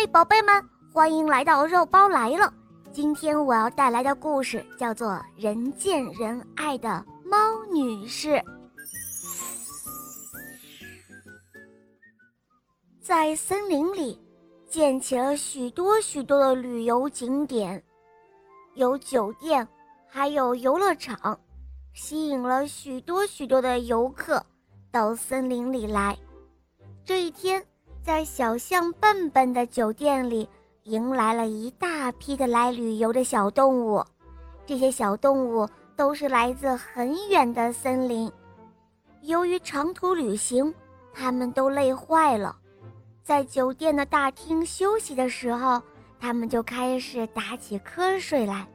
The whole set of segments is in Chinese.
嗨，宝贝们，欢迎来到肉包来了。今天我要带来的故事叫做《人见人爱的猫女士》。在森林里，建起了许多许多的旅游景点，有酒店，还有游乐场，吸引了许多许多的游客到森林里来。这一天。在小象笨笨的酒店里，迎来了一大批的来旅游的小动物。这些小动物都是来自很远的森林。由于长途旅行，他们都累坏了。在酒店的大厅休息的时候，他们就开始打起瞌睡来。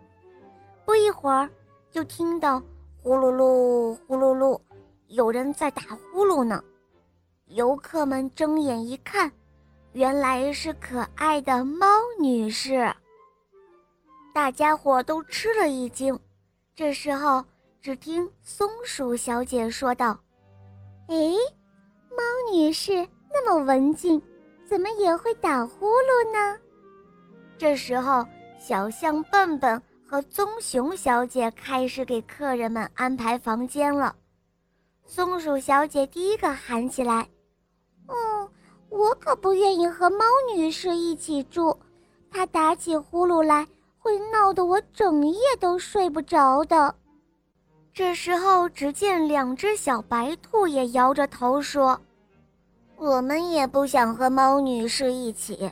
不一会儿，就听到呼噜噜、呼噜噜，有人在打呼噜呢。游客们睁眼一看，原来是可爱的猫女士。大家伙都吃了一惊。这时候，只听松鼠小姐说道：“哎，猫女士那么文静，怎么也会打呼噜呢？”这时候，小象笨笨和棕熊小姐开始给客人们安排房间了。松鼠小姐第一个喊起来。我可不愿意和猫女士一起住，她打起呼噜来会闹得我整夜都睡不着的。这时候，只见两只小白兔也摇着头说：“我们也不想和猫女士一起，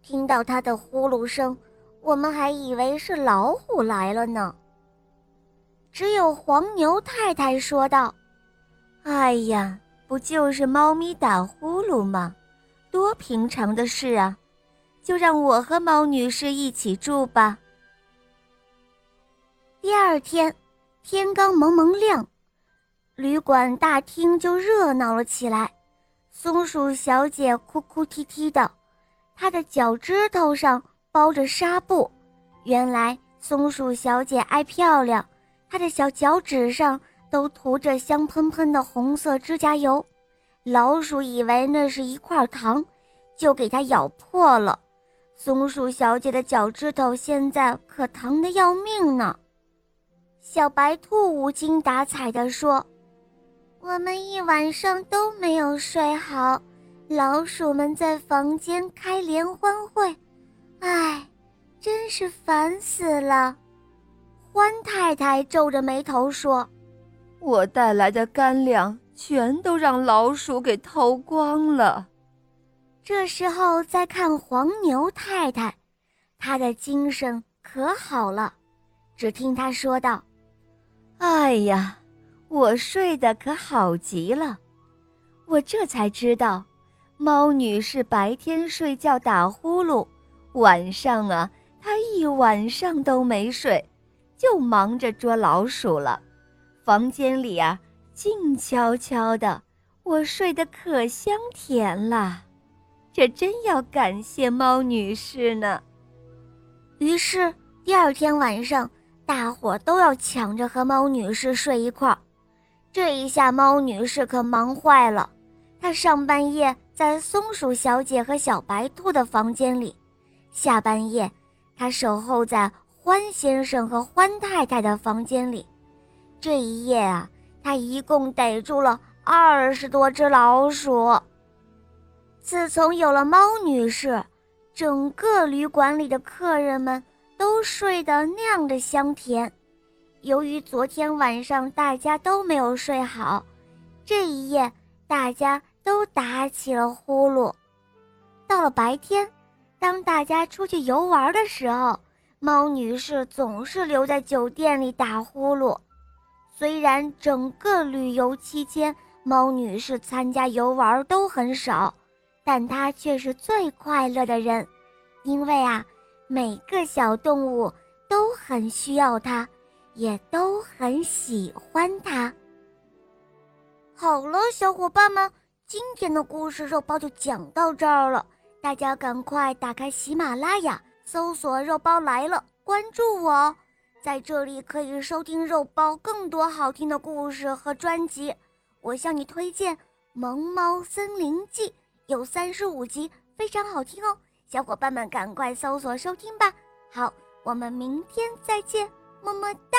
听到她的呼噜声，我们还以为是老虎来了呢。”只有黄牛太太说道：“哎呀。”不就是猫咪打呼噜吗？多平常的事啊！就让我和猫女士一起住吧。第二天，天刚蒙蒙亮，旅馆大厅就热闹了起来。松鼠小姐哭哭啼啼的，她的脚趾头上包着纱布。原来松鼠小姐爱漂亮，她的小脚趾上。都涂着香喷喷的红色指甲油，老鼠以为那是一块糖，就给它咬破了。松鼠小姐的脚趾头现在可疼得要命呢。小白兔无精打采地说：“我们一晚上都没有睡好，老鼠们在房间开联欢会，唉，真是烦死了。”欢太太皱着眉头说。我带来的干粮全都让老鼠给偷光了。这时候再看黄牛太太，她的精神可好了。只听她说道：“哎呀，我睡得可好极了。我这才知道，猫女士白天睡觉打呼噜，晚上啊，她一晚上都没睡，就忙着捉老鼠了。”房间里啊，静悄悄的，我睡得可香甜了。这真要感谢猫女士呢。于是第二天晚上，大伙都要抢着和猫女士睡一块儿。这一下，猫女士可忙坏了。她上半夜在松鼠小姐和小白兔的房间里，下半夜她守候在欢先生和欢太太的房间里。这一夜啊，他一共逮住了二十多只老鼠。自从有了猫女士，整个旅馆里的客人们都睡得那样的香甜。由于昨天晚上大家都没有睡好，这一夜大家都打起了呼噜。到了白天，当大家出去游玩的时候，猫女士总是留在酒店里打呼噜。虽然整个旅游期间，猫女士参加游玩都很少，但她却是最快乐的人，因为啊，每个小动物都很需要她，也都很喜欢她。好了，小伙伴们，今天的故事肉包就讲到这儿了，大家赶快打开喜马拉雅，搜索“肉包来了”，关注我哦。在这里可以收听肉包更多好听的故事和专辑，我向你推荐《萌猫森林记》，有三十五集，非常好听哦。小伙伴们赶快搜索收听吧。好，我们明天再见，么么哒。